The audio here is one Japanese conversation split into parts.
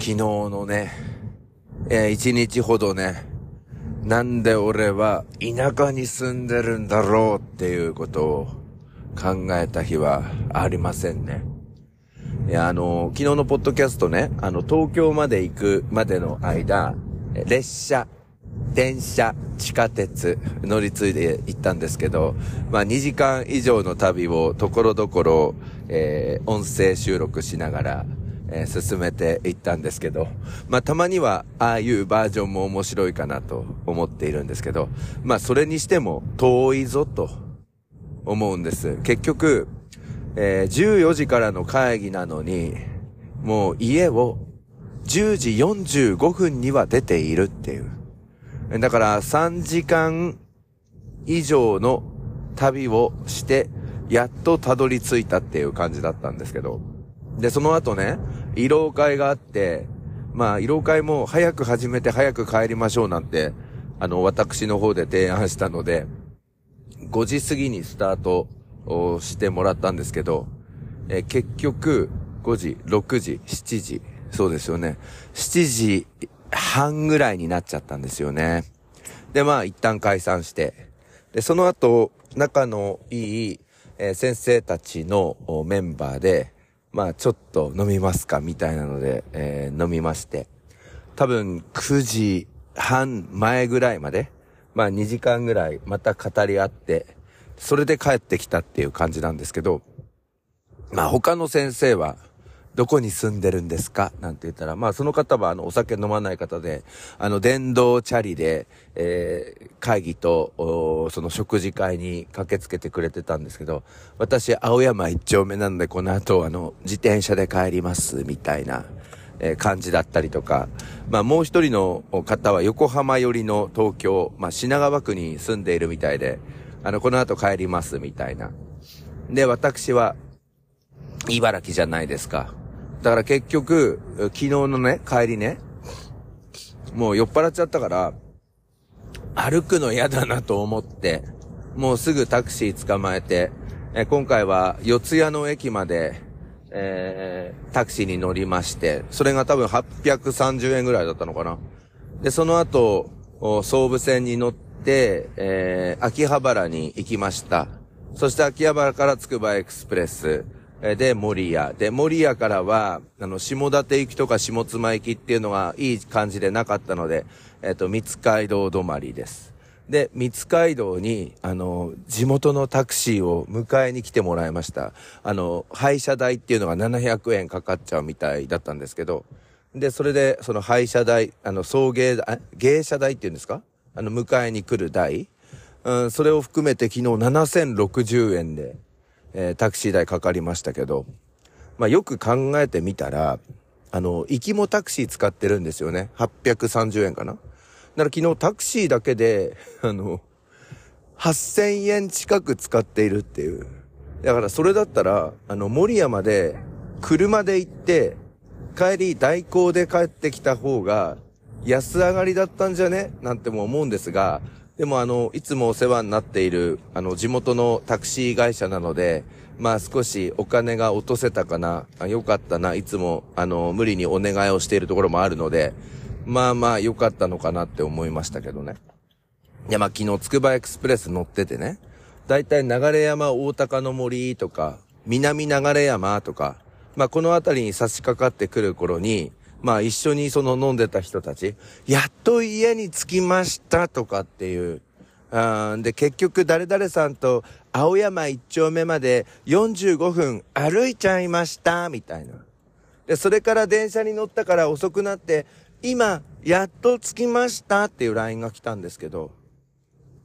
昨日のね、えー、一日ほどね、なんで俺は田舎に住んでるんだろうっていうことを考えた日はありませんね。いや、あの、昨日のポッドキャストね、あの、東京まで行くまでの間、列車、電車、地下鉄、乗り継いで行ったんですけど、まあ2時間以上の旅をところどころ、えー、音声収録しながら、えー、進めていったんですけど、まあたまにはああいうバージョンも面白いかなと思っているんですけど、まあそれにしても遠いぞと思うんです。結局、えー、14時からの会議なのに、もう家を10時45分には出ているっていう。だから3時間以上の旅をして、やっとたどり着いたっていう感じだったんですけど。で、その後ね、慰労会があって、まあ、慰労会も早く始めて早く帰りましょうなんて、あの、私の方で提案したので、5時過ぎにスタートをしてもらったんですけど、え結局、5時、6時、7時、そうですよね。7時半ぐらいになっちゃったんですよね。で、まあ、一旦解散して、で、その後、仲のいい、え、先生たちのメンバーで、まあちょっと飲みますかみたいなので、えー、飲みまして。多分9時半前ぐらいまで、まあ2時間ぐらいまた語り合って、それで帰ってきたっていう感じなんですけど、まあ他の先生は、どこに住んでるんですか？なんて言ったら、まあその方はあのお酒飲まない方で、あの電動チャリで、えー、会議と、その食事会に駆けつけてくれてたんですけど、私青山一丁目なんでこの後あの自転車で帰りますみたいな、え、感じだったりとか、まあもう一人の方は横浜寄りの東京、まあ品川区に住んでいるみたいで、あのこの後帰りますみたいな。で、私は茨城じゃないですか。だから結局、昨日のね、帰りね、もう酔っ払っちゃったから、歩くの嫌だなと思って、もうすぐタクシー捕まえて、え今回は四谷の駅まで、えー、タクシーに乗りまして、それが多分830円ぐらいだったのかな。で、その後、総武線に乗って、えー、秋葉原に行きました。そして秋葉原からつくばエクスプレス、で、森屋。で、森屋からは、あの、下館行きとか下妻行きっていうのがいい感じでなかったので、えっ、と、三街道止まりです。で、三街道に、あの、地元のタクシーを迎えに来てもらいました。あの、廃車代っていうのが700円かかっちゃうみたいだったんですけど、で、それで、その廃車代、あの、送迎、あ、芸者代っていうんですか？あの、迎えに来る代、うん、それを含めて昨日7060円で、えー、タクシー代かかりましたけど、まあよく考えてみたら、あの、行きもタクシー使ってるんですよね。830円かな。だから昨日タクシーだけで、あの、8000円近く使っているっていう。だからそれだったら、あの、森山で車で行って、帰り代行で帰ってきた方が安上がりだったんじゃね？なんても思うんですが、でもあの、いつもお世話になっている、あの、地元のタクシー会社なので、まあ少しお金が落とせたかな、あよかったな、いつも、あの、無理にお願いをしているところもあるので、まあまあ良かったのかなって思いましたけどね。いやまあ昨日つくばエクスプレス乗っててね、だいたい流山大高の森とか、南流山とか、まあこの辺りに差し掛かってくる頃に、まあ一緒にその飲んでた人たち、やっと家に着きましたとかっていう。んで、結局誰々さんと青山一丁目まで45分歩いちゃいましたみたいな。で、それから電車に乗ったから遅くなって、今、やっと着きましたっていう LINE が来たんですけど、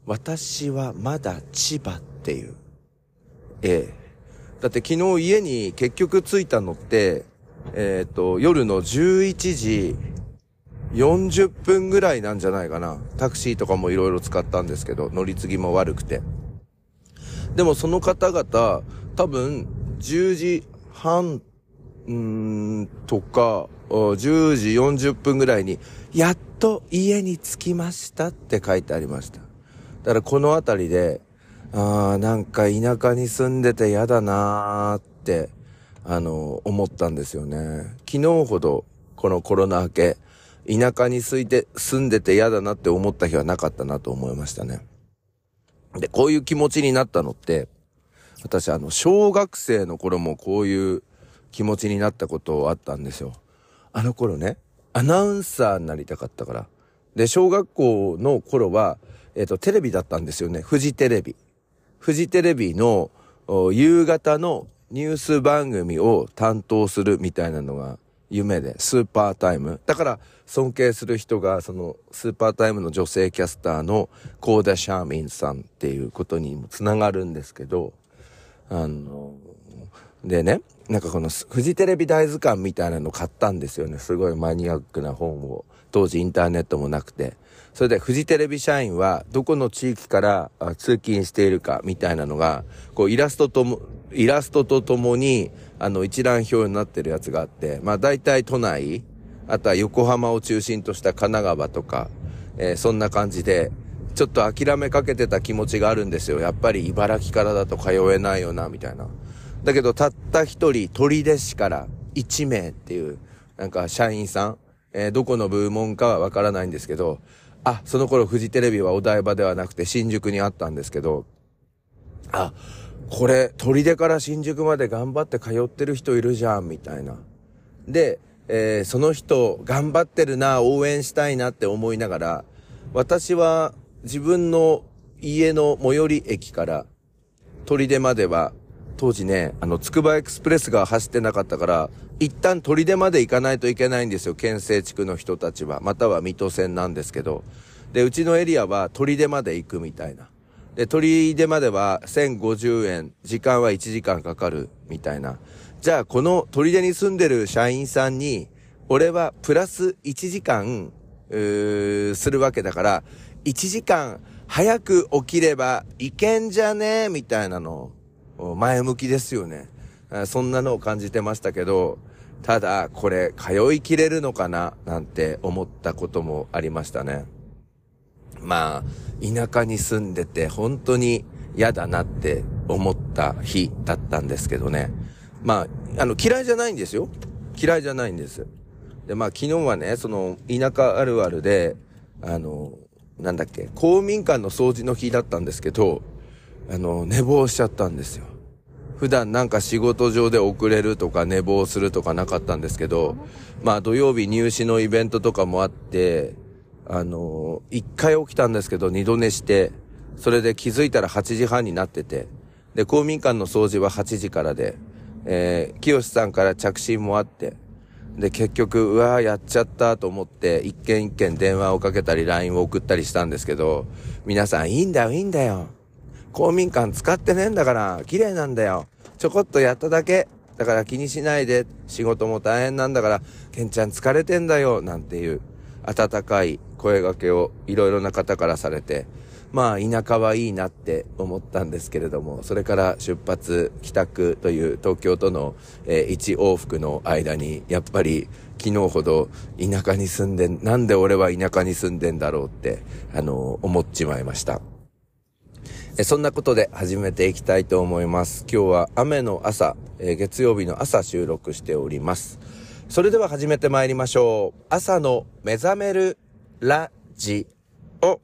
私はまだ千葉っていう。ええ。だって昨日家に結局着いたのって、えっ、ー、と、夜の11時40分ぐらいなんじゃないかな。タクシーとかもいろいろ使ったんですけど、乗り継ぎも悪くて。でもその方々、多分、10時半、んとか、10時40分ぐらいに、やっと家に着きましたって書いてありました。だからこの辺りで、ああ、なんか田舎に住んでて嫌だなーって、あの、思ったんですよね。昨日ほど、このコロナ明け、田舎に住いて、住んでて嫌だなって思った日はなかったなと思いましたね。で、こういう気持ちになったのって、私あの、小学生の頃もこういう気持ちになったことあったんですよ。あの頃ね、アナウンサーになりたかったから。で、小学校の頃は、えっ、ー、と、テレビだったんですよね。フジテレビ。フジテレビの夕方のニュース番組を担当するみたいなのが夢で、スーパータイム。だから尊敬する人が、そのスーパータイムの女性キャスターのコーダ・シャーミンさんっていうことにもつながるんですけど、あの、でね、なんかこのフジテレビ大図鑑みたいなの買ったんですよね。すごいマニアックな本を。当時インターネットもなくて。それでフジテレビ社員はどこの地域から通勤しているかみたいなのが、こうイラストとも、イラストとともに、あの一覧表になってるやつがあって、まあ大体都内、あとは横浜を中心とした神奈川とか、えー、そんな感じで、ちょっと諦めかけてた気持ちがあるんですよ。やっぱり茨城からだと通えないよな、みたいな。だけど、たった一人、鳥出市から1名っていう、なんか社員さん、えー、どこの部門かはわからないんですけど、あ、その頃フジテレビはお台場ではなくて新宿にあったんですけど、あ、これ、鳥出から新宿まで頑張って通ってる人いるじゃん、みたいな。で、えー、その人、頑張ってるな、応援したいなって思いながら、私は自分の家の最寄り駅から鳥出までは当時ね、あの、つくばエクスプレスが走ってなかったから、一旦取手まで行かないといけないんですよ、県西地区の人たちは。または水戸線なんですけど。で、うちのエリアは取手まで行くみたいな。で、取手までは1050円、時間は1時間かかるみたいな。じゃあ、この取手に住んでる社員さんに、俺はプラス1時間、うするわけだから、1時間早く起きればいけんじゃね？えみたいなの前向きですよね。そんなのを感じてましたけど、ただ、これ、通いきれるのかななんて思ったこともありましたね。まあ、田舎に住んでて本当に嫌だなって思った日だったんですけどね。まあ、あの、嫌いじゃないんですよ。嫌いじゃないんです。で、まあ、昨日はね、その、田舎あるあるで、あの、なんだっけ、公民館の掃除の日だったんですけど、あの、寝坊しちゃったんですよ。普段なんか仕事上で遅れるとか寝坊するとかなかったんですけど、まあ土曜日入試のイベントとかもあって、あの、一回起きたんですけど二度寝して、それで気づいたら8時半になってて、で、公民館の掃除は8時からで、えー、清さんから着信もあって、で、結局、うわーやっちゃったと思って、一件一件電話をかけたり LINE を送ったりしたんですけど、皆さん、いいんだよ、いいんだよ。公民館使ってねえんだから、綺麗なんだよ。ちょこっとやっただけ。だから気にしないで。仕事も大変なんだから、ケンちゃん疲れてんだよ。なんていう温かい声掛けをいろいろな方からされて、まあ田舎はいいなって思ったんですけれども、それから出発、帰宅という東京との、えー、一往復の間に、やっぱり昨日ほど田舎に住んで、なんで俺は田舎に住んでんだろうって、あの思っちまいました。そんなことで始めていきたいと思います。今日は雨の朝、え月曜日の朝収録しております。それでは始めて参りましょう。朝の目覚めるラジオ。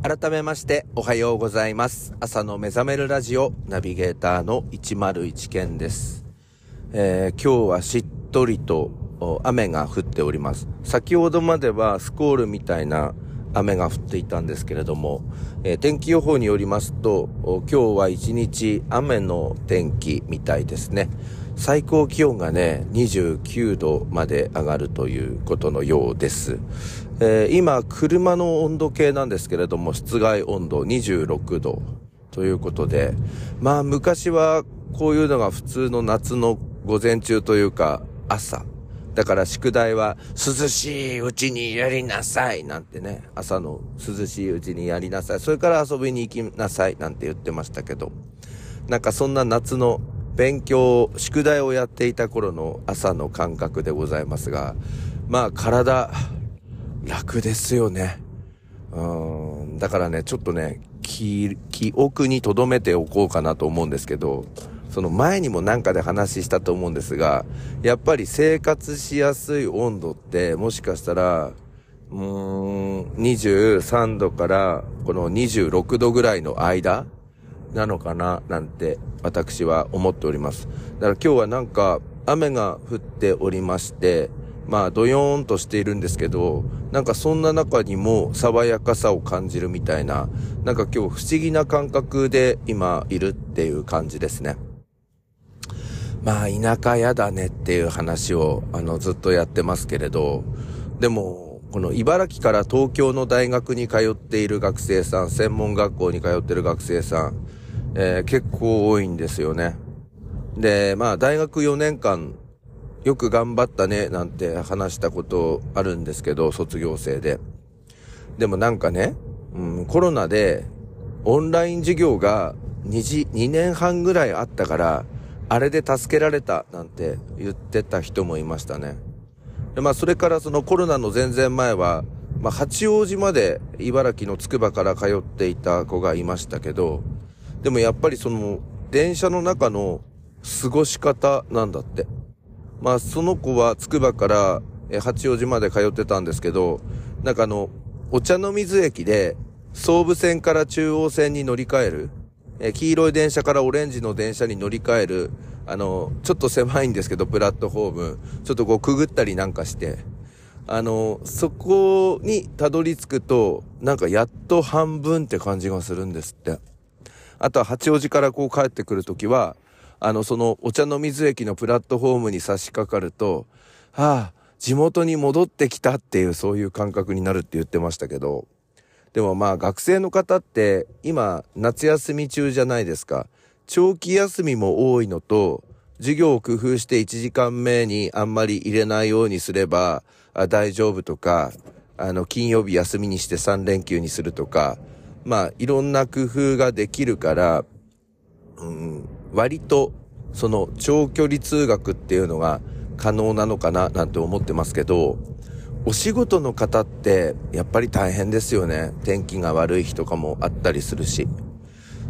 改めましておはようございます。朝の目覚めるラジオナビゲーターの101件です。えー、今日はしっとりと雨が降っております。先ほどまではスコールみたいな雨が降っていたんですけれども、えー、天気予報によりますと、今日は一日雨の天気みたいですね。最高気温がね、29度まで上がるということのようです。えー、今、車の温度計なんですけれども、室外温度26度ということで、まあ昔はこういうのが普通の夏の午前中というか朝だから宿題は涼しいうちにやりなさいなんてね、朝の涼しいうちにやりなさい。それから遊びに行きなさいなんて言ってましたけど、なんかそんな夏の勉強、宿題をやっていた頃の朝の感覚でございますが、まあ体、楽ですよね。うん、だからね、ちょっとね、記憶に留めておこうかなと思うんですけど、その前にもなんかで話したと思うんですが、やっぱり生活しやすい温度ってもしかしたら、うーん、23度からこの26度ぐらいの間なのかななんて私は思っております。だから今日はなんか雨が降っておりまして、まあ、どよーんとしているんですけど、なんかそんな中にも爽やかさを感じるみたいな、なんか今日不思議な感覚で今いるっていう感じですね。まあ、田舎やだねっていう話を、あの、ずっとやってますけれど、でも、この茨城から東京の大学に通っている学生さん、専門学校に通っている学生さん、えー、結構多いんですよね。で、まあ、大学4年間、よく頑張ったね、なんて話したことあるんですけど、卒業生で。でもなんかね、うん、コロナで、オンライン授業が2時、2年半ぐらいあったから、あれで助けられたなんて言ってた人もいましたね。でまあそれからそのコロナの全然前は、まあ八王子まで茨城のつくばから通っていた子がいましたけど、でもやっぱりその電車の中の過ごし方なんだって。まあその子はつくばから八王子まで通ってたんですけど、なんかあの、お茶の水駅で総武線から中央線に乗り換える。え黄色い電車からオレンジの電車に乗り換える、あの、ちょっと狭いんですけど、プラットフォーム、ちょっとこうくぐったりなんかして、あの、そこにたどり着くと、なんかやっと半分って感じがするんですって。あとは八王子からこう帰ってくるときは、あの、そのお茶の水駅のプラットフォームに差し掛かると、はあ、地元に戻ってきたっていうそういう感覚になるって言ってましたけど、でもまあ学生の方って今夏休み中じゃないですか。長期休みも多いのと、授業を工夫して1時間目にあんまり入れないようにすれば大丈夫とか、あの金曜日休みにして3連休にするとか、まあいろんな工夫ができるから、うん、割とその長距離通学っていうのが可能なのかななんて思ってますけど、お仕事の方ってやっぱり大変ですよね。天気が悪い日とかもあったりするし。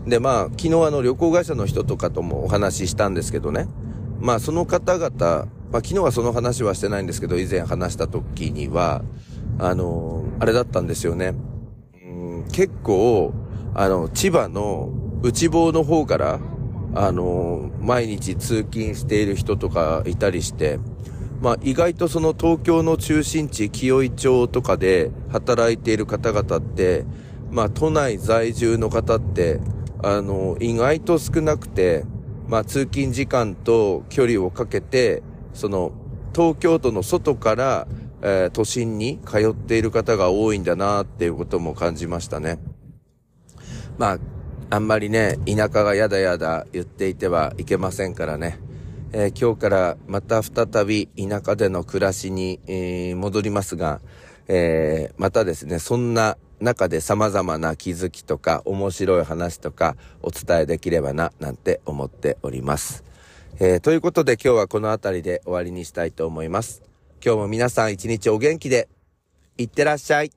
で、まあ、昨日あの旅行会社の人とかともお話ししたんですけどね。まあ、その方々、まあ、昨日はその話はしてないんですけど、以前話した時には、あのー、あれだったんですよね。うん、結構、あの、千葉の内房の方から、あのー、毎日通勤している人とかいたりして、まあ、意外とその東京の中心地、清井町とかで働いている方々って、まあ、都内在住の方って、あの、意外と少なくて、まあ、通勤時間と距離をかけて、その、東京都の外から、えー、都心に通っている方が多いんだなっていうことも感じましたね。まあ、あんまりね、田舎がやだやだ言っていてはいけませんからね。えー、今日からまた再び田舎での暮らしに、えー、戻りますが、えー、またですね、そんな中で様々な気づきとか面白い話とかお伝えできればな、なんて思っております。えー、ということで今日はこの辺りで終わりにしたいと思います。今日も皆さん一日お元気で、いってらっしゃい。